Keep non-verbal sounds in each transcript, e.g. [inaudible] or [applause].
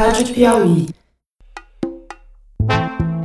Rádio Piauí.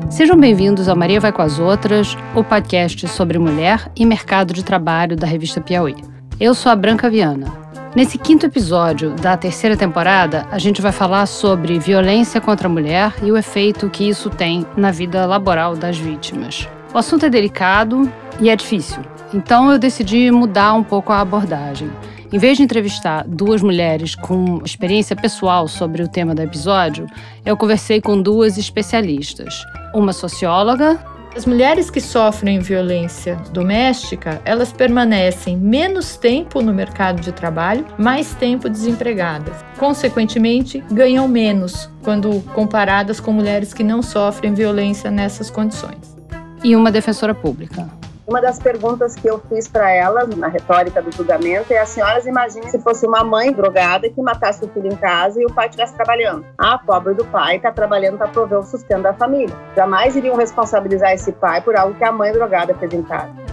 Sejam bem-vindos ao Maria Vai com as Outras, o podcast sobre mulher e mercado de trabalho da revista Piauí. Eu sou a Branca Viana. Nesse quinto episódio da terceira temporada, a gente vai falar sobre violência contra a mulher e o efeito que isso tem na vida laboral das vítimas. O assunto é delicado e é difícil, então eu decidi mudar um pouco a abordagem. Em vez de entrevistar duas mulheres com experiência pessoal sobre o tema do episódio, eu conversei com duas especialistas. Uma socióloga. As mulheres que sofrem violência doméstica, elas permanecem menos tempo no mercado de trabalho, mais tempo desempregadas. Consequentemente, ganham menos quando comparadas com mulheres que não sofrem violência nessas condições. E uma defensora pública. Uma das perguntas que eu fiz para ela na retórica do julgamento é: a senhoras imaginem se fosse uma mãe drogada que matasse o filho em casa e o pai estivesse trabalhando. Ah, pobre do pai está trabalhando para prover o sustento da família. Jamais iriam responsabilizar esse pai por algo que a mãe drogada fez em casa.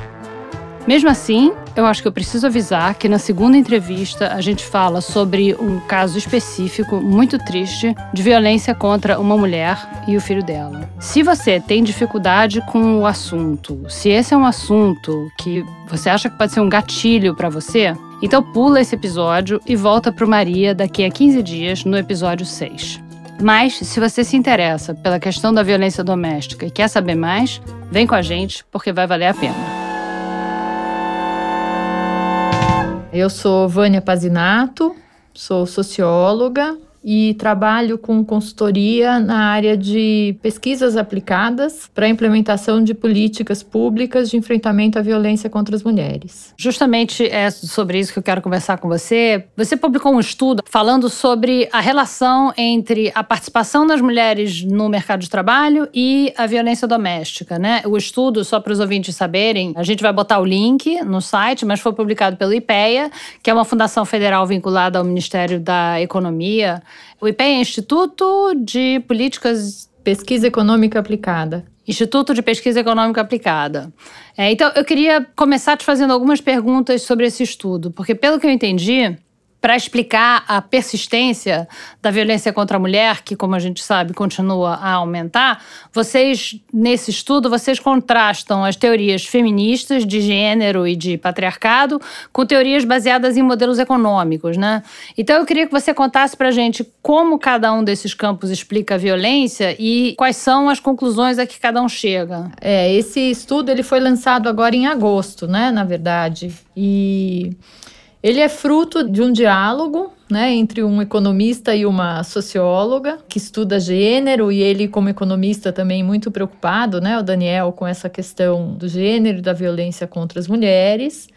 Mesmo assim, eu acho que eu preciso avisar que na segunda entrevista a gente fala sobre um caso específico muito triste de violência contra uma mulher e o filho dela. Se você tem dificuldade com o assunto, se esse é um assunto que você acha que pode ser um gatilho para você, então pula esse episódio e volta pro Maria daqui a 15 dias no episódio 6. Mas, se você se interessa pela questão da violência doméstica e quer saber mais, vem com a gente porque vai valer a pena. Eu sou Vânia Pazinato, sou socióloga, e trabalho com consultoria na área de pesquisas aplicadas para a implementação de políticas públicas de enfrentamento à violência contra as mulheres. Justamente é sobre isso que eu quero conversar com você. Você publicou um estudo falando sobre a relação entre a participação das mulheres no mercado de trabalho e a violência doméstica, né? O estudo, só para os ouvintes saberem, a gente vai botar o link no site, mas foi publicado pelo IPEA, que é uma fundação federal vinculada ao Ministério da Economia o IPE é Instituto de Políticas. Pesquisa Econômica Aplicada. Instituto de Pesquisa Econômica Aplicada. É, então, eu queria começar te fazendo algumas perguntas sobre esse estudo, porque, pelo que eu entendi, para explicar a persistência da violência contra a mulher, que, como a gente sabe, continua a aumentar, vocês, nesse estudo, vocês contrastam as teorias feministas de gênero e de patriarcado com teorias baseadas em modelos econômicos, né? Então, eu queria que você contasse para a gente como cada um desses campos explica a violência e quais são as conclusões a que cada um chega. É, esse estudo ele foi lançado agora em agosto, né, na verdade, e... Ele é fruto de um diálogo né, entre um economista e uma socióloga que estuda gênero e ele como economista também muito preocupado, né, o Daniel com essa questão do gênero e da violência contra as mulheres.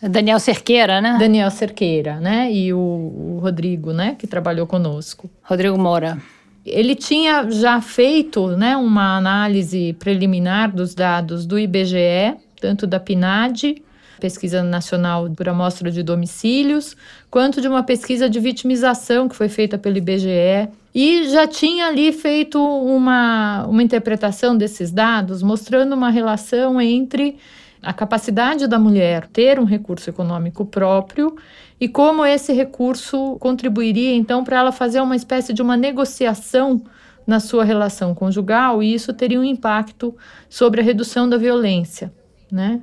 Daniel Cerqueira, né? Daniel Cerqueira, né? E o, o Rodrigo, né? Que trabalhou conosco. Rodrigo Moura. Ele tinha já feito né, uma análise preliminar dos dados do IBGE, tanto da PNAD pesquisa nacional por amostra de domicílios, quanto de uma pesquisa de vitimização que foi feita pelo IBGE. E já tinha ali feito uma, uma interpretação desses dados, mostrando uma relação entre a capacidade da mulher ter um recurso econômico próprio e como esse recurso contribuiria então para ela fazer uma espécie de uma negociação na sua relação conjugal e isso teria um impacto sobre a redução da violência, né?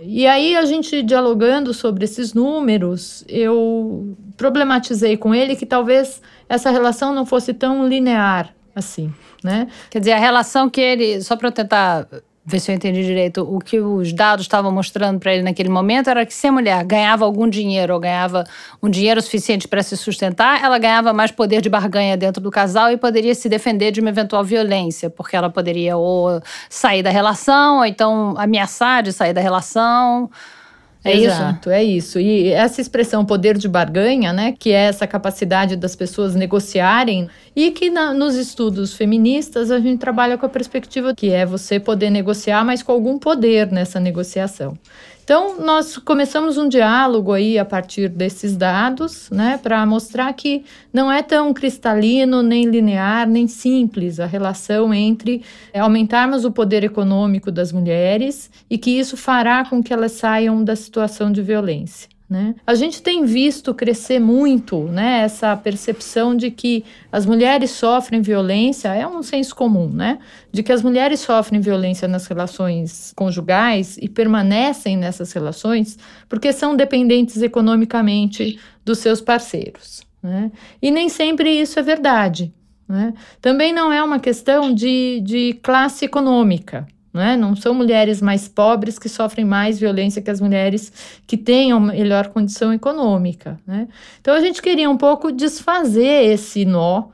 E aí, a gente dialogando sobre esses números, eu problematizei com ele que talvez essa relação não fosse tão linear assim, né? Quer dizer, a relação que ele, só para eu tentar ver se eu entendi direito, o que os dados estavam mostrando para ele naquele momento era que se a mulher ganhava algum dinheiro ou ganhava um dinheiro suficiente para se sustentar, ela ganhava mais poder de barganha dentro do casal e poderia se defender de uma eventual violência, porque ela poderia ou sair da relação, ou então ameaçar de sair da relação. É Exato, isso? é isso. E essa expressão poder de barganha, né, que é essa capacidade das pessoas negociarem, e que na, nos estudos feministas a gente trabalha com a perspectiva que é você poder negociar, mas com algum poder nessa negociação. Então, nós começamos um diálogo aí a partir desses dados, né, para mostrar que não é tão cristalino, nem linear, nem simples a relação entre é, aumentarmos o poder econômico das mulheres e que isso fará com que elas saiam da situação de violência. Né? A gente tem visto crescer muito né, essa percepção de que as mulheres sofrem violência, é um senso comum, né? De que as mulheres sofrem violência nas relações conjugais e permanecem nessas relações porque são dependentes economicamente dos seus parceiros. Né? E nem sempre isso é verdade. Né? Também não é uma questão de, de classe econômica. Né? Não são mulheres mais pobres que sofrem mais violência que as mulheres que tenham melhor condição econômica. Né? Então a gente queria um pouco desfazer esse nó,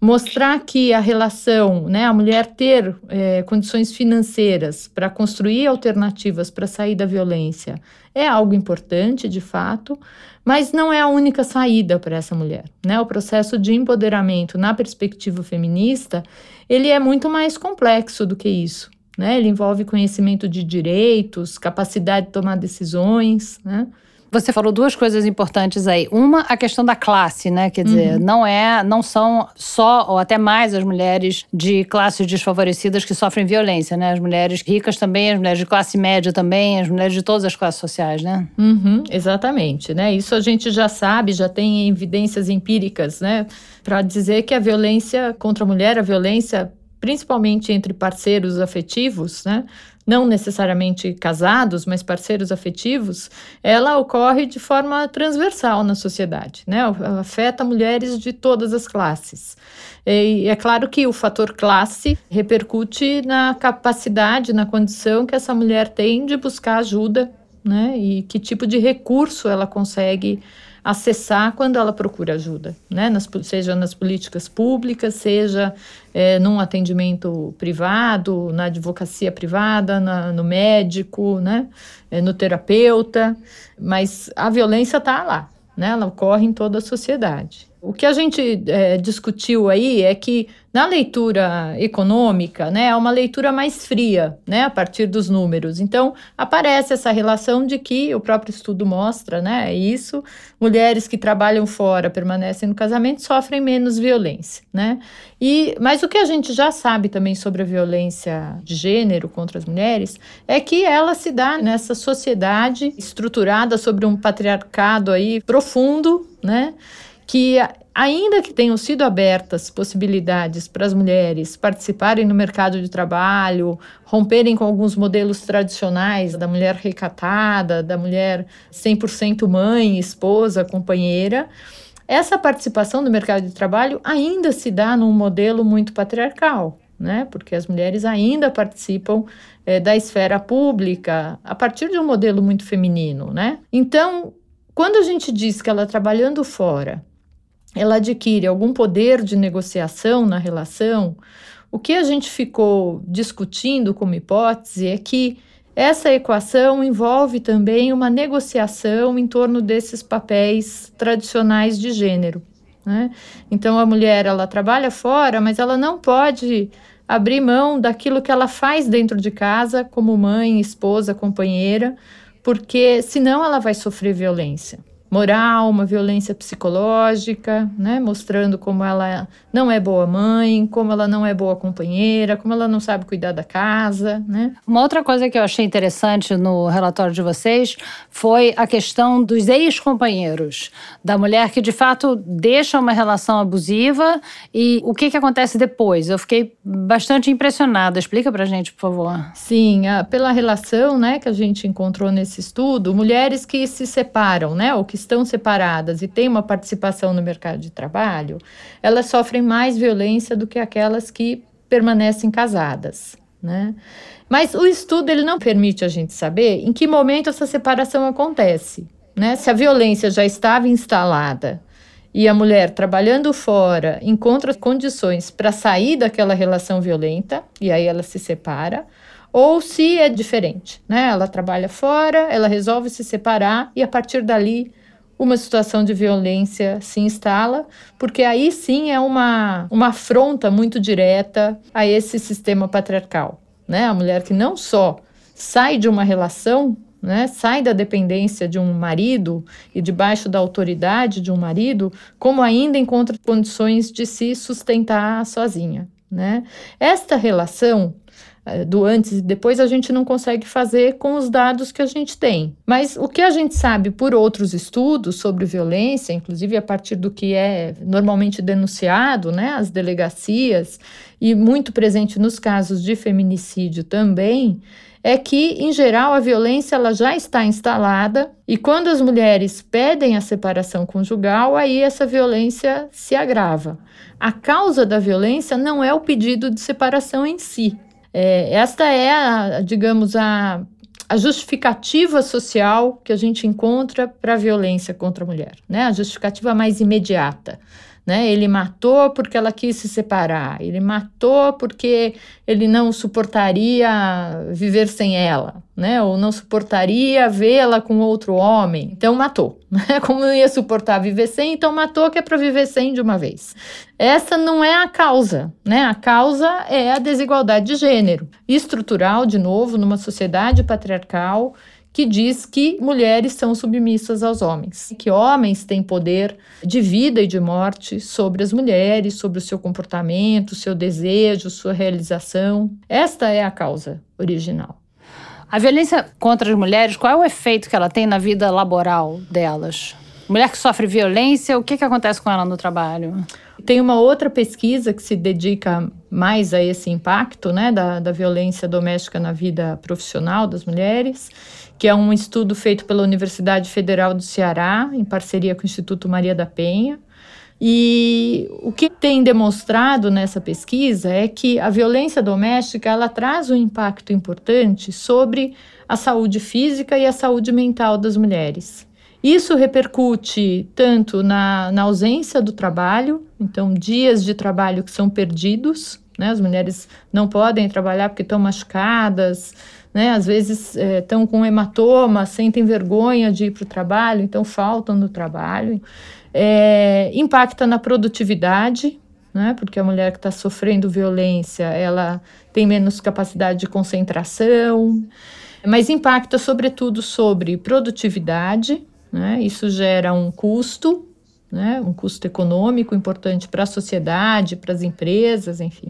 mostrar que a relação, né, a mulher ter é, condições financeiras para construir alternativas para sair da violência é algo importante, de fato, mas não é a única saída para essa mulher. Né? O processo de empoderamento na perspectiva feminista ele é muito mais complexo do que isso. Né? Ele envolve conhecimento de direitos, capacidade de tomar decisões, né? Você falou duas coisas importantes aí. Uma, a questão da classe, né? Quer dizer, uhum. não é, não são só ou até mais as mulheres de classes desfavorecidas que sofrem violência, né? As mulheres ricas também, as mulheres de classe média também, as mulheres de todas as classes sociais, né? Uhum, exatamente, né? Isso a gente já sabe, já tem evidências empíricas, né? Para dizer que a violência contra a mulher, a violência principalmente entre parceiros afetivos, né? não necessariamente casados, mas parceiros afetivos, ela ocorre de forma transversal na sociedade, né? Afeta mulheres de todas as classes. E é claro que o fator classe repercute na capacidade, na condição que essa mulher tem de buscar ajuda, né? E que tipo de recurso ela consegue acessar quando ela procura ajuda, né? Nas, seja nas políticas públicas, seja é, num atendimento privado, na advocacia privada, na, no médico, né? É, no terapeuta, mas a violência está lá, né? Ela ocorre em toda a sociedade. O que a gente é, discutiu aí é que na leitura econômica, né, é uma leitura mais fria, né, a partir dos números. Então, aparece essa relação de que o próprio estudo mostra, né, isso, mulheres que trabalham fora, permanecem no casamento, sofrem menos violência, né? E, mas o que a gente já sabe também sobre a violência de gênero contra as mulheres é que ela se dá nessa sociedade estruturada sobre um patriarcado aí profundo, né? Que ainda que tenham sido abertas possibilidades para as mulheres participarem no mercado de trabalho, romperem com alguns modelos tradicionais da mulher recatada, da mulher 100% mãe, esposa, companheira, essa participação no mercado de trabalho ainda se dá num modelo muito patriarcal. Né? Porque as mulheres ainda participam é, da esfera pública a partir de um modelo muito feminino, né? Então, quando a gente diz que ela trabalhando fora ela adquire algum poder de negociação na relação, o que a gente ficou discutindo como hipótese é que essa equação envolve também uma negociação em torno desses papéis tradicionais de gênero. Né? Então a mulher ela trabalha fora, mas ela não pode abrir mão daquilo que ela faz dentro de casa, como mãe, esposa, companheira, porque senão ela vai sofrer violência moral, uma violência psicológica, né, mostrando como ela não é boa mãe, como ela não é boa companheira, como ela não sabe cuidar da casa, né? Uma outra coisa que eu achei interessante no relatório de vocês foi a questão dos ex-companheiros, da mulher que de fato deixa uma relação abusiva e o que que acontece depois. Eu fiquei bastante impressionada. Explica pra gente, por favor. Sim, a, pela relação, né, que a gente encontrou nesse estudo, mulheres que se separam, né, ou que estão separadas e têm uma participação no mercado de trabalho, elas sofrem mais violência do que aquelas que permanecem casadas, né? Mas o estudo ele não permite a gente saber em que momento essa separação acontece, né? Se a violência já estava instalada e a mulher trabalhando fora encontra condições para sair daquela relação violenta e aí ela se separa, ou se é diferente, né? Ela trabalha fora, ela resolve se separar e a partir dali uma situação de violência se instala, porque aí sim é uma, uma afronta muito direta a esse sistema patriarcal. Né? A mulher que não só sai de uma relação, né, sai da dependência de um marido e debaixo da autoridade de um marido, como ainda encontra condições de se sustentar sozinha. Né? Esta relação do antes e depois a gente não consegue fazer com os dados que a gente tem. Mas o que a gente sabe por outros estudos sobre violência, inclusive a partir do que é normalmente denunciado, né, as delegacias, e muito presente nos casos de feminicídio também, é que, em geral, a violência ela já está instalada e quando as mulheres pedem a separação conjugal, aí essa violência se agrava. A causa da violência não é o pedido de separação em si. É, esta é, a, digamos, a, a justificativa social que a gente encontra para a violência contra a mulher, né? a justificativa mais imediata. Né? Ele matou porque ela quis se separar, ele matou porque ele não suportaria viver sem ela, né? Ou não suportaria vê-la com outro homem, então matou. [laughs] Né? Como não ia suportar viver sem, então matou que é para viver sem de uma vez. Essa não é a causa, né? A causa é a desigualdade de gênero, estrutural, de novo, numa sociedade patriarcal que diz que mulheres são submissas aos homens, que homens têm poder de vida e de morte sobre as mulheres, sobre o seu comportamento, seu desejo, sua realização. Esta é a causa original. A violência contra as mulheres, qual é o efeito que ela tem na vida laboral delas? Mulher que sofre violência, o que, que acontece com ela no trabalho? Tem uma outra pesquisa que se dedica mais a esse impacto né, da, da violência doméstica na vida profissional das mulheres, que é um estudo feito pela Universidade Federal do Ceará, em parceria com o Instituto Maria da Penha. E o que tem demonstrado nessa pesquisa é que a violência doméstica ela traz um impacto importante sobre a saúde física e a saúde mental das mulheres. Isso repercute tanto na, na ausência do trabalho, então dias de trabalho que são perdidos, né? As mulheres não podem trabalhar porque estão machucadas, né? Às vezes estão é, com hematoma, sentem vergonha de ir para o trabalho, então faltam no trabalho. É, impacta na produtividade, né? Porque a mulher que está sofrendo violência, ela tem menos capacidade de concentração, mas impacta sobretudo sobre produtividade, né? Isso gera um custo né? um custo econômico importante para a sociedade, para as empresas, enfim.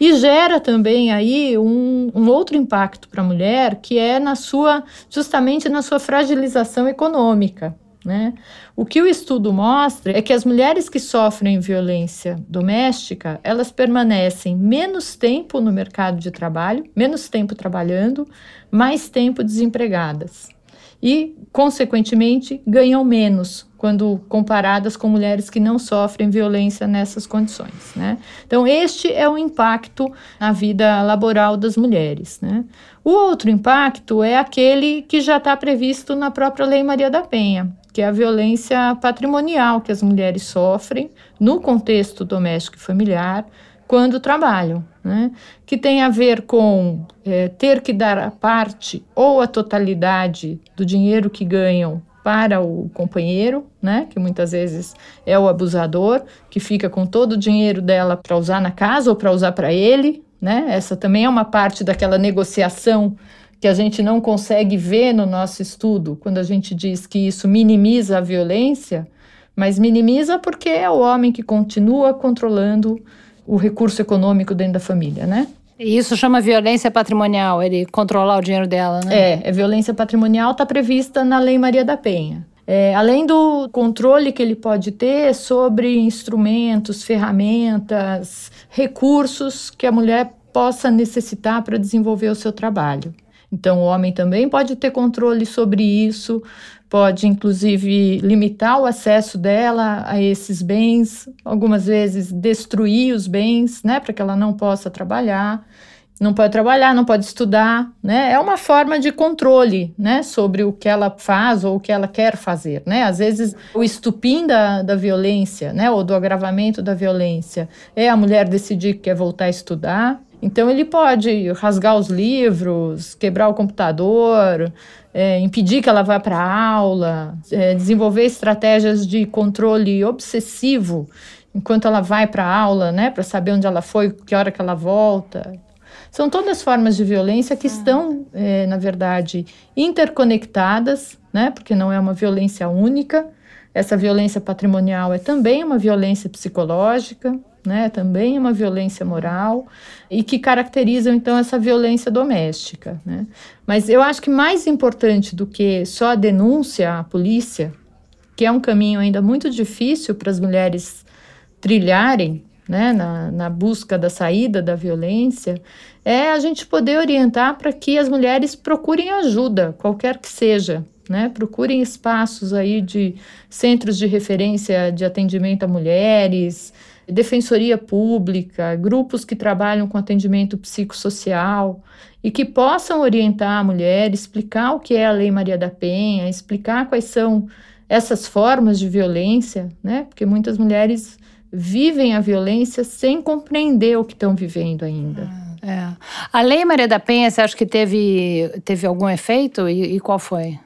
E gera também aí um, um outro impacto para a mulher, que é na sua, justamente na sua fragilização econômica. Né? O que o estudo mostra é que as mulheres que sofrem violência doméstica, elas permanecem menos tempo no mercado de trabalho, menos tempo trabalhando, mais tempo desempregadas e, consequentemente, ganham menos quando comparadas com mulheres que não sofrem violência nessas condições. Né? Então, este é o impacto na vida laboral das mulheres. Né? O outro impacto é aquele que já está previsto na própria Lei Maria da Penha, que é a violência patrimonial que as mulheres sofrem no contexto doméstico e familiar quando trabalham, né? que tem a ver com é, ter que dar a parte ou a totalidade do dinheiro que ganham para o companheiro, né, que muitas vezes é o abusador, que fica com todo o dinheiro dela para usar na casa ou para usar para ele, né? Essa também é uma parte daquela negociação que a gente não consegue ver no nosso estudo, quando a gente diz que isso minimiza a violência, mas minimiza porque é o homem que continua controlando o recurso econômico dentro da família, né? E isso chama violência patrimonial, ele controlar o dinheiro dela, né? É, é violência patrimonial está prevista na Lei Maria da Penha. É, além do controle que ele pode ter sobre instrumentos, ferramentas, recursos que a mulher possa necessitar para desenvolver o seu trabalho. Então, o homem também pode ter controle sobre isso, pode inclusive limitar o acesso dela a esses bens, algumas vezes destruir os bens, né, para que ela não possa trabalhar. Não pode trabalhar, não pode estudar, né? É uma forma de controle, né, sobre o que ela faz ou o que ela quer fazer, né? Às vezes o estupim da, da violência, né, ou do agravamento da violência é a mulher decidir que quer voltar a estudar, então ele pode rasgar os livros, quebrar o computador, é, impedir que ela vá para a aula, é, desenvolver estratégias de controle obsessivo enquanto ela vai para a aula, né, para saber onde ela foi, que hora que ela volta. São todas formas de violência que estão, é, na verdade, interconectadas, né, porque não é uma violência única. Essa violência patrimonial é também uma violência psicológica, né, também é uma violência moral e que caracterizam então essa violência doméstica, né? Mas eu acho que mais importante do que só a denúncia à polícia, que é um caminho ainda muito difícil para as mulheres trilharem, né, na, na busca da saída da violência, é a gente poder orientar para que as mulheres procurem ajuda, qualquer que seja, né? Procurem espaços aí de centros de referência de atendimento a mulheres, defensoria pública, grupos que trabalham com atendimento psicossocial e que possam orientar a mulher, explicar o que é a Lei Maria da Penha, explicar quais são essas formas de violência, né? Porque muitas mulheres vivem a violência sem compreender o que estão vivendo ainda. É. A Lei Maria da Penha, você acha que teve, teve algum efeito e, e qual foi?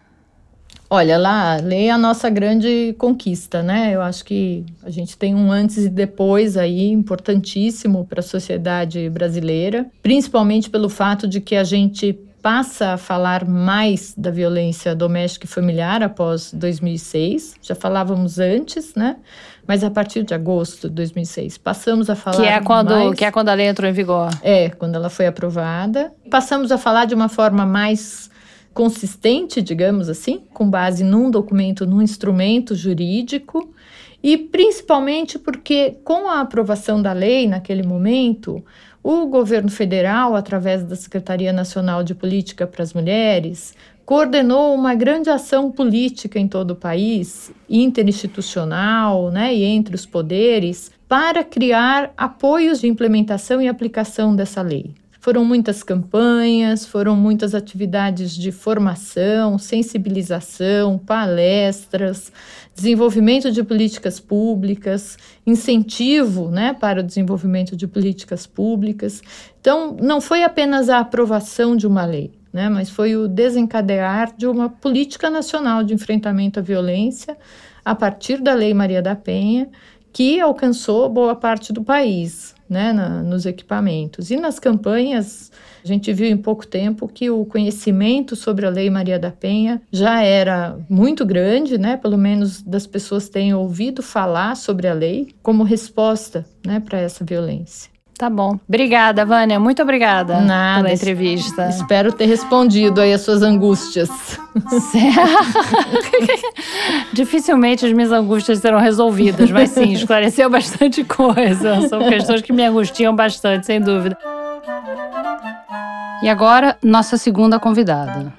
Olha, lá, lei é a nossa grande conquista, né? Eu acho que a gente tem um antes e depois aí importantíssimo para a sociedade brasileira, principalmente pelo fato de que a gente passa a falar mais da violência doméstica e familiar após 2006. Já falávamos antes, né? Mas a partir de agosto de 2006 passamos a falar que é quando mais... que é quando a lei entrou em vigor. É, quando ela foi aprovada. Passamos a falar de uma forma mais consistente, digamos assim, com base num documento, num instrumento jurídico, e principalmente porque, com a aprovação da lei naquele momento, o governo federal, através da Secretaria Nacional de Política para as Mulheres, coordenou uma grande ação política em todo o país, interinstitucional né, e entre os poderes, para criar apoios de implementação e aplicação dessa lei. Foram muitas campanhas, foram muitas atividades de formação, sensibilização, palestras, desenvolvimento de políticas públicas, incentivo né, para o desenvolvimento de políticas públicas. Então, não foi apenas a aprovação de uma lei, né, mas foi o desencadear de uma política nacional de enfrentamento à violência a partir da Lei Maria da Penha, que alcançou boa parte do país né, na, nos equipamentos. E nas campanhas, a gente viu em pouco tempo que o conhecimento sobre a Lei Maria da Penha já era muito grande, né, pelo menos das pessoas terem ouvido falar sobre a lei como resposta né, para essa violência. Tá bom. Obrigada, Vânia. Muito obrigada Nada, pela entrevista. Espero ter respondido aí as suas angústias. [laughs] Dificilmente as minhas angústias serão resolvidas, mas sim, esclareceu bastante coisa. São questões que me angustiam bastante, sem dúvida. E agora, nossa segunda convidada.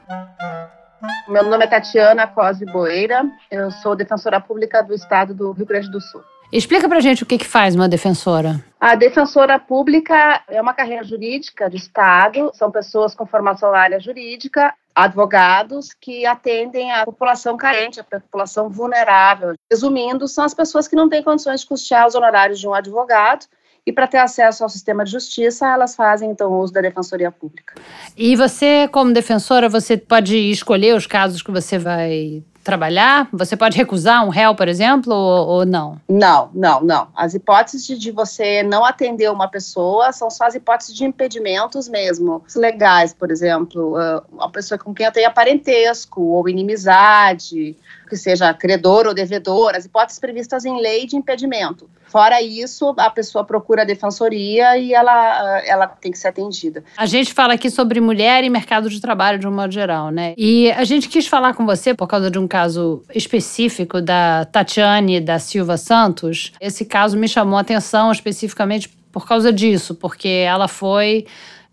Meu nome é Tatiana Cosme Boeira, eu sou defensora pública do estado do Rio Grande do Sul. Explica pra gente o que, que faz uma defensora. A defensora pública é uma carreira jurídica de Estado, são pessoas com formação na área jurídica, advogados que atendem a população carente, a população vulnerável. Resumindo, são as pessoas que não têm condições de custear os honorários de um advogado e para ter acesso ao sistema de justiça, elas fazem então uso da defensoria pública. E você, como defensora, você pode escolher os casos que você vai trabalhar? Você pode recusar um réu, por exemplo, ou, ou, não? Não, não, não. As hipóteses de você não atender uma pessoa são só as hipóteses de impedimentos mesmo, legais, por exemplo, ah, uma pessoa com quem eu tenha parentesco ou inimizade, que seja credor ou devedor, as hipóteses previstas em lei de impedimento. Fora isso, a pessoa procura a defensoria e ela, ela tem que ser atendida. A gente fala aqui sobre mulher e mercado de trabalho de um modo geral, né? E a gente quis falar com você por causa de um caso específico da Tatiane da Silva Santos. Esse caso me chamou a atenção especificamente por causa disso, porque ela foi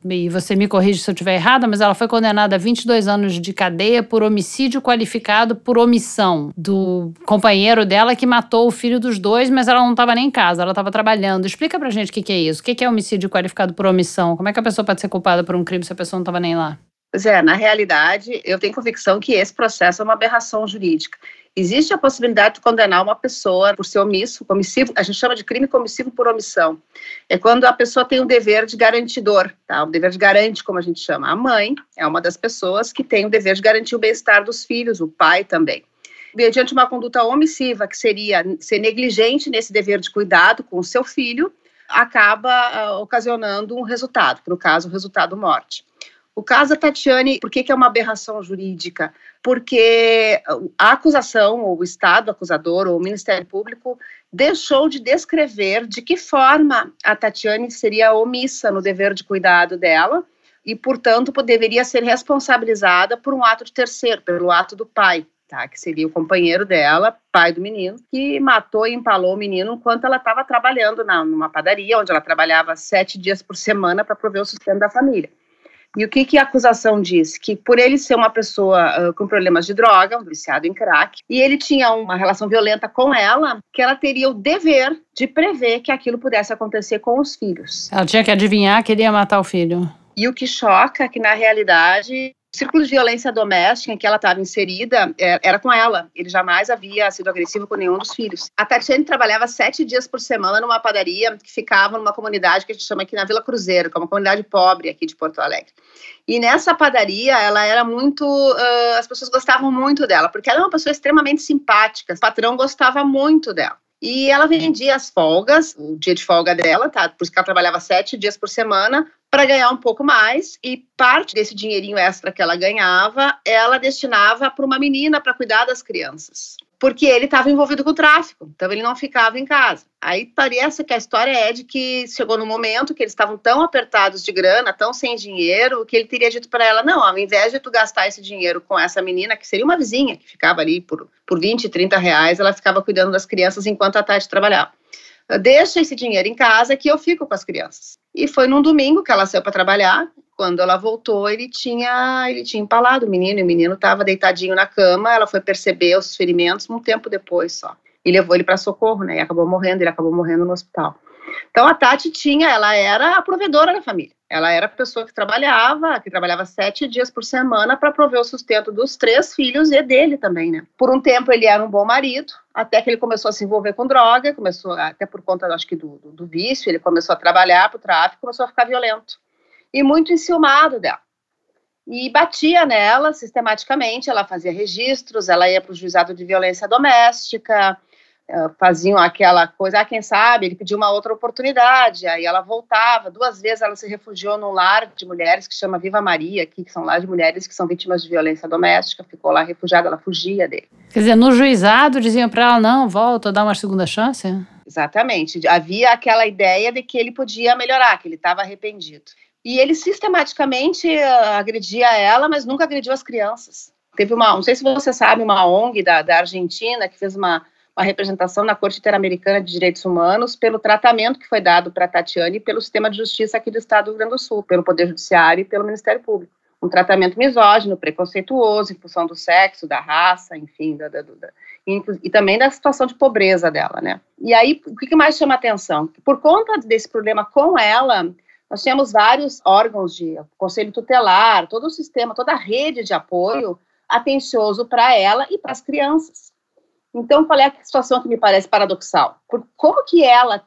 e você me corrige se eu estiver errada, mas ela foi condenada a 22 anos de cadeia por homicídio qualificado por omissão do companheiro dela que matou o filho dos dois, mas ela não estava nem em casa, ela estava trabalhando. Explica pra gente o que, que é isso. O que, que é homicídio qualificado por omissão? Como é que a pessoa pode ser culpada por um crime se a pessoa não estava nem lá? Pois é, na realidade, eu tenho convicção que esse processo é uma aberração jurídica. Existe a possibilidade de condenar uma pessoa por ser omisso, omissivo, a gente chama de crime comissivo por omissão. É quando a pessoa tem um dever de garantidor, tá? O dever de garante, como a gente chama. A mãe é uma das pessoas que tem o dever de garantir o bem-estar dos filhos, o pai também. Mediante uma conduta omissiva, que seria ser negligente nesse dever de cuidado com o seu filho, acaba uh, ocasionando um resultado, no caso, o resultado morte. O caso da Tatiane, por que, que é uma aberração jurídica? Porque a acusação, ou o Estado acusador, ou o Ministério Público, deixou de descrever de que forma a Tatiane seria omissa no dever de cuidado dela e, portanto, deveria ser responsabilizada por um ato de terceiro, pelo ato do pai, tá? que seria o companheiro dela, pai do menino, que matou e empalou o menino enquanto ela estava trabalhando na, numa padaria, onde ela trabalhava sete dias por semana para prover o sustento da família. E o que, que a acusação diz? Que por ele ser uma pessoa uh, com problemas de droga, um viciado em crack, e ele tinha uma relação violenta com ela, que ela teria o dever de prever que aquilo pudesse acontecer com os filhos. Ela tinha que adivinhar que ele ia matar o filho. E o que choca é que, na realidade, círculo de violência doméstica em que ela estava inserida é, era com ela. Ele jamais havia sido agressivo com nenhum dos filhos. A Tatiane trabalhava sete dias por semana numa padaria que ficava numa comunidade que a gente chama aqui na Vila Cruzeiro, que é uma comunidade pobre aqui de Porto Alegre. E nessa padaria, ela era muito. Uh, as pessoas gostavam muito dela, porque ela é uma pessoa extremamente simpática. O patrão gostava muito dela. E ela vendia as folgas, o dia de folga dela, tá? Por isso que ela trabalhava sete dias por semana, para ganhar um pouco mais e parte desse dinheirinho extra que ela ganhava, ela destinava para uma menina para cuidar das crianças. Porque ele estava envolvido com o tráfico, então ele não ficava em casa. Aí parece que a história é de que chegou no momento que eles estavam tão apertados de grana, tão sem dinheiro, que ele teria dito para ela: não, ao invés de tu gastar esse dinheiro com essa menina, que seria uma vizinha, que ficava ali por, por 20, 30 reais, ela ficava cuidando das crianças enquanto a Tati trabalhava. Deixa esse dinheiro em casa que eu fico com as crianças. E foi num domingo que ela saiu para trabalhar. Quando ela voltou, ele tinha ele tinha empalado o menino, e o menino estava deitadinho na cama. Ela foi perceber os ferimentos um tempo depois só. E levou ele para socorro, né? E acabou morrendo, ele acabou morrendo no hospital. Então a Tati tinha, ela era a provedora da família. Ela era a pessoa que trabalhava, que trabalhava sete dias por semana para prover o sustento dos três filhos e dele também, né? Por um tempo ele era um bom marido, até que ele começou a se envolver com droga, começou, até por conta, acho que, do, do, do vício, ele começou a trabalhar para o tráfico, começou a ficar violento. E muito enciumado dela. E batia nela sistematicamente, ela fazia registros, ela ia para o juizado de violência doméstica, eh, faziam aquela coisa, ah, quem sabe, ele pediu uma outra oportunidade, aí ela voltava, duas vezes ela se refugiou num lar de mulheres que chama Viva Maria, aqui, que são lá de mulheres que são vítimas de violência doméstica, ficou lá refugiada, ela fugia dele. Quer dizer, no juizado diziam para ela, não, volta, dá uma segunda chance? Exatamente, havia aquela ideia de que ele podia melhorar, que ele estava arrependido. E ele sistematicamente uh, agredia ela, mas nunca agrediu as crianças. Teve uma, não sei se você sabe, uma ONG da, da Argentina que fez uma uma representação na Corte Interamericana de Direitos Humanos pelo tratamento que foi dado para Tatiane pelo sistema de justiça aqui do Estado do Rio Grande do Sul, pelo Poder Judiciário e pelo Ministério Público. Um tratamento misógino, preconceituoso, em função do sexo, da raça, enfim, da, da, da e, e, também da situação de pobreza dela, né? E aí, o que mais chama atenção? Por conta desse problema com ela, nós tínhamos vários órgãos de conselho tutelar, todo o sistema, toda a rede de apoio atencioso para ela e para as crianças. Então, qual é a situação que me parece paradoxal? Por como que ela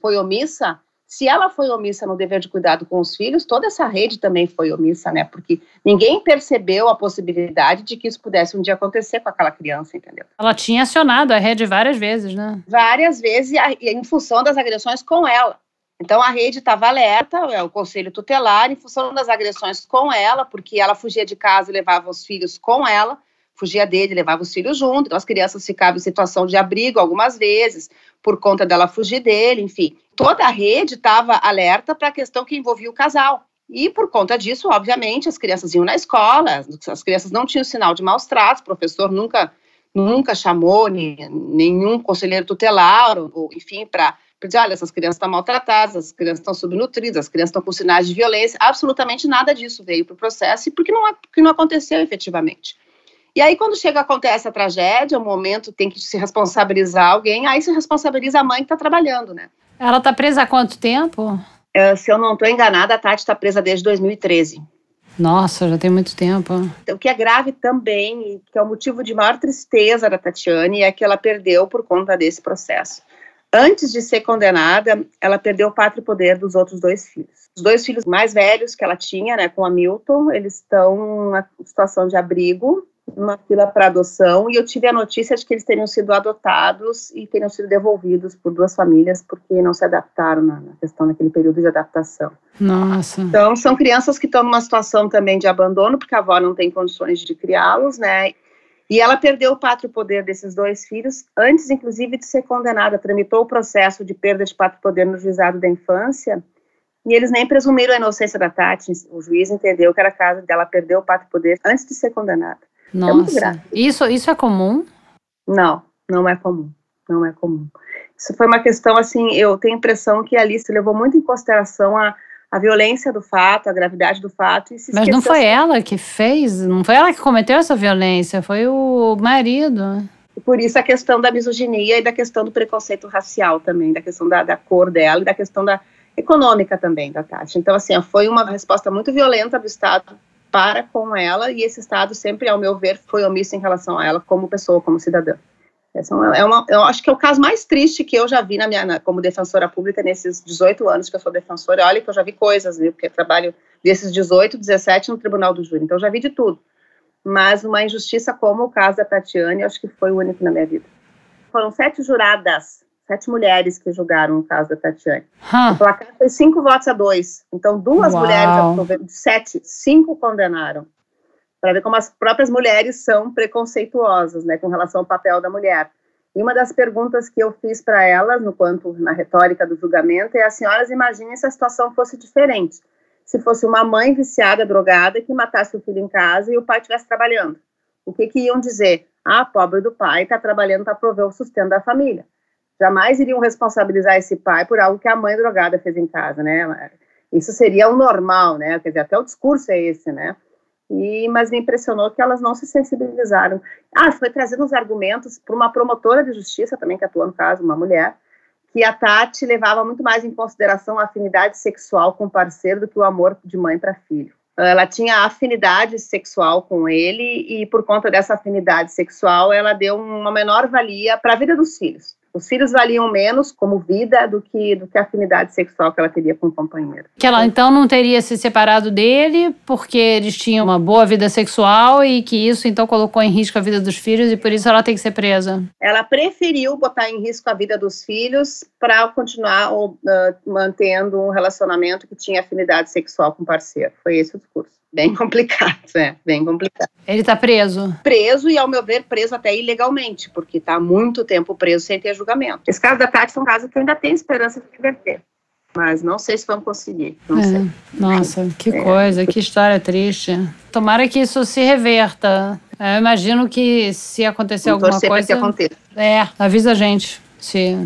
foi omissa? Se ela foi omissa no dever de cuidado com os filhos, toda essa rede também foi omissa, né? Porque ninguém percebeu a possibilidade de que isso pudesse um dia acontecer com aquela criança, entendeu? Ela tinha acionado a rede várias vezes, né? Várias vezes, e em função das agressões com ela. Então a rede estava alerta, é o conselho tutelar, em função das agressões com ela, porque ela fugia de casa e levava os filhos com ela fugia dele, levava os filhos junto, então as crianças ficavam em situação de abrigo algumas vezes, por conta dela fugir dele, enfim. Toda a rede estava alerta para a questão que envolvia o casal. E por conta disso, obviamente, as crianças iam na escola, as crianças não tinham sinal de maus tratos, o professor nunca, nunca chamou nenhum conselheiro tutelar, ou, enfim, para dizer, olha, essas crianças estão maltratadas, as crianças estão subnutridas, as crianças estão com sinais de violência, absolutamente nada disso veio para o processo, e porque não, porque não aconteceu efetivamente. E aí, quando chega, acontece a tragédia, o momento tem que se responsabilizar alguém, aí se responsabiliza a mãe que está trabalhando, né? Ela está presa há quanto tempo? Uh, se eu não estou enganada, a Tati está presa desde 2013. Nossa, já tem muito tempo. O que é grave também, e que é o motivo de maior tristeza da Tatiane, é que ela perdeu por conta desse processo. Antes de ser condenada, ela perdeu o pátrio poder dos outros dois filhos. Os dois filhos mais velhos que ela tinha, né, com a Milton, eles estão na situação de abrigo, numa fila para adoção e eu tive a notícia de que eles teriam sido adotados e teriam sido devolvidos por duas famílias porque não se adaptaram na, na questão daquele período de adaptação. Nossa. Então são crianças que estão numa situação também de abandono porque a avó não tem condições de criá-los, né? E ela perdeu o pátrio poder desses dois filhos antes, inclusive, de ser condenada. Tramitou o processo de perda de pátrio poder no juizado da infância e eles nem presumiram a inocência da Tati. O juiz entendeu que era caso dela perder o pátrio poder antes de ser condenada. É Nossa, é isso, isso é comum? Não, não é comum. Não é comum. Isso foi uma questão, assim, eu tenho a impressão que a Alice levou muito em consideração a, a violência do fato, a gravidade do fato. Mas não foi assim. ela que fez, não foi ela que cometeu essa violência, foi o marido. Por isso a questão da misoginia e da questão do preconceito racial também, da questão da, da cor dela e da questão da econômica também da Tati. Então, assim, foi uma resposta muito violenta do Estado para com ela e esse Estado sempre, ao meu ver, foi omisso em relação a ela como pessoa, como cidadã. Essa é uma, eu acho que é o caso mais triste que eu já vi na minha, na, como defensora pública nesses 18 anos que eu sou defensora. Olha que eu já vi coisas, viu? Porque eu trabalho desses 18, 17 no Tribunal do Júri. Então já vi de tudo. Mas uma injustiça como o caso da Tatiane, acho que foi o único na minha vida. Foram sete juradas, sete mulheres que julgaram o caso da Tatiane. Huh. O placar foi cinco votos a dois. Então duas Uau. mulheres, de sete, cinco condenaram para ver como as próprias mulheres são preconceituosas, né, com relação ao papel da mulher. E uma das perguntas que eu fiz para elas, no quanto na retórica do julgamento, é: as senhoras imaginem se a situação fosse diferente. Se fosse uma mãe viciada, drogada, que matasse o filho em casa e o pai estivesse trabalhando. O que, que iam dizer? Ah, pobre do pai está trabalhando para prover o sustento da família. Jamais iriam responsabilizar esse pai por algo que a mãe drogada fez em casa, né? Isso seria o normal, né? Quer dizer, até o discurso é esse, né? E, mas me impressionou que elas não se sensibilizaram. Ah, foi trazendo os argumentos para uma promotora de justiça também, que atua no caso, uma mulher, que a Tati levava muito mais em consideração a afinidade sexual com o parceiro do que o amor de mãe para filho. Ela tinha afinidade sexual com ele e, por conta dessa afinidade sexual, ela deu uma menor valia para a vida dos filhos. Os filhos valiam menos como vida do que, do que a afinidade sexual que ela teria com o companheiro. Que ela então não teria se separado dele porque eles tinham uma boa vida sexual e que isso então colocou em risco a vida dos filhos e por isso ela tem que ser presa. Ela preferiu botar em risco a vida dos filhos para continuar uh, mantendo um relacionamento que tinha afinidade sexual com o parceiro. Foi esse o discurso bem [laughs] complicado, é, bem complicado. Ele tá preso? Preso e, ao meu ver, preso até ilegalmente, porque tá há muito tempo preso sem ter julgamento. Esse caso da Tati é um caso que eu ainda tenho esperança de reverter. Mas não sei se vamos conseguir. Não é. sei. Nossa, que é. coisa, que história triste. Tomara que isso se reverta. Eu imagino que se acontecer Vou alguma coisa. Que aconteça. É, avisa a gente. Se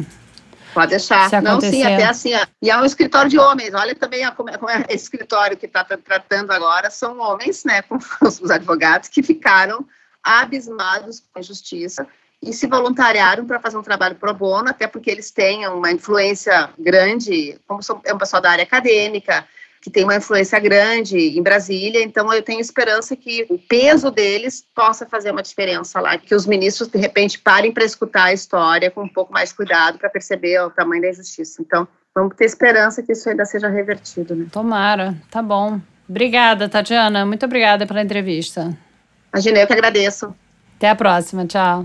Pode deixar. Não, sim, até assim. E é um escritório de homens. Olha também como, é, como é esse [laughs] escritório que está tratando agora são homens, né, com [laughs] os advogados que ficaram abismados com a justiça e se voluntariaram para fazer um trabalho pro bono, até porque eles têm uma influência grande, como são, é um pessoal da área acadêmica, que tem uma influência grande em Brasília, então eu tenho esperança que o peso deles possa fazer uma diferença lá, que os ministros de repente parem para escutar a história com um pouco mais cuidado para perceber o tamanho da injustiça. Então, vamos ter esperança que isso ainda seja revertido, né? Tomara, tá bom. Obrigada, Tatiana. Muito obrigada pela entrevista. Imagina, eu que agradeço. Até a próxima. Tchau.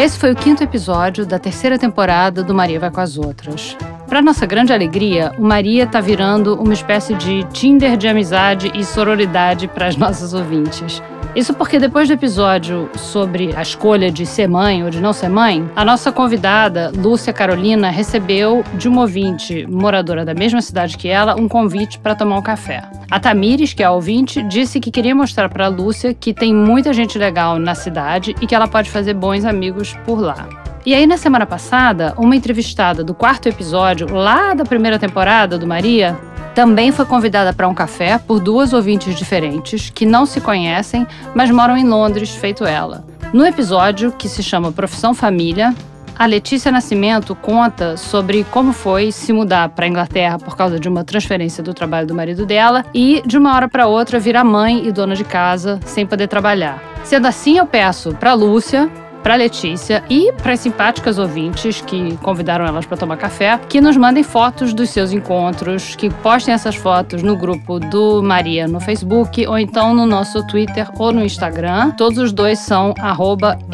Esse foi o quinto episódio da terceira temporada do Maria Vai com as Outras. Para nossa grande alegria, o Maria está virando uma espécie de Tinder de amizade e sororidade para as nossas ouvintes. Isso porque depois do episódio sobre a escolha de ser mãe ou de não ser mãe, a nossa convidada, Lúcia Carolina, recebeu de uma ouvinte moradora da mesma cidade que ela um convite para tomar um café. A Tamires, que é a ouvinte, disse que queria mostrar para Lúcia que tem muita gente legal na cidade e que ela pode fazer bons amigos por lá. E aí, na semana passada, uma entrevistada do quarto episódio, lá da primeira temporada do Maria, também foi convidada para um café por duas ouvintes diferentes que não se conhecem, mas moram em Londres, feito ela. No episódio, que se chama Profissão Família, a Letícia Nascimento conta sobre como foi se mudar para a Inglaterra por causa de uma transferência do trabalho do marido dela e, de uma hora para outra, virar mãe e dona de casa sem poder trabalhar. Sendo assim, eu peço para Lúcia para Letícia e para as simpáticas ouvintes que convidaram elas para tomar café, que nos mandem fotos dos seus encontros, que postem essas fotos no grupo do Maria no Facebook ou então no nosso Twitter ou no Instagram. Todos os dois são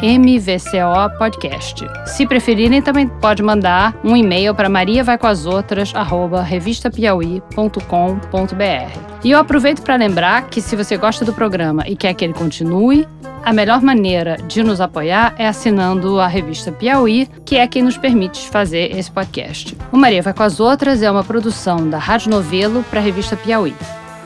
MVCO Podcast. Se preferirem, também pode mandar um e-mail para mariavaicoasotras@revistapiauí.com.br. E eu aproveito para lembrar que se você gosta do programa e quer que ele continue, a melhor maneira de nos apoiar é assinando a revista Piauí, que é quem nos permite fazer esse podcast. O Maria Vai com as Outras é uma produção da Rádio Novelo para a revista Piauí.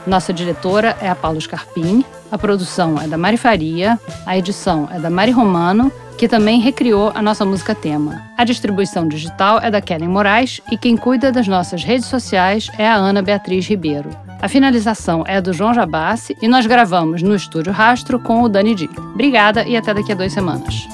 Nossa diretora é a Paula Scarpim, a produção é da Mari Faria, a edição é da Mari Romano, que também recriou a nossa música tema. A distribuição digital é da Kellen Moraes e quem cuida das nossas redes sociais é a Ana Beatriz Ribeiro. A finalização é do João Jabassi e nós gravamos no Estúdio Rastro com o Dani Di. Obrigada e até daqui a duas semanas.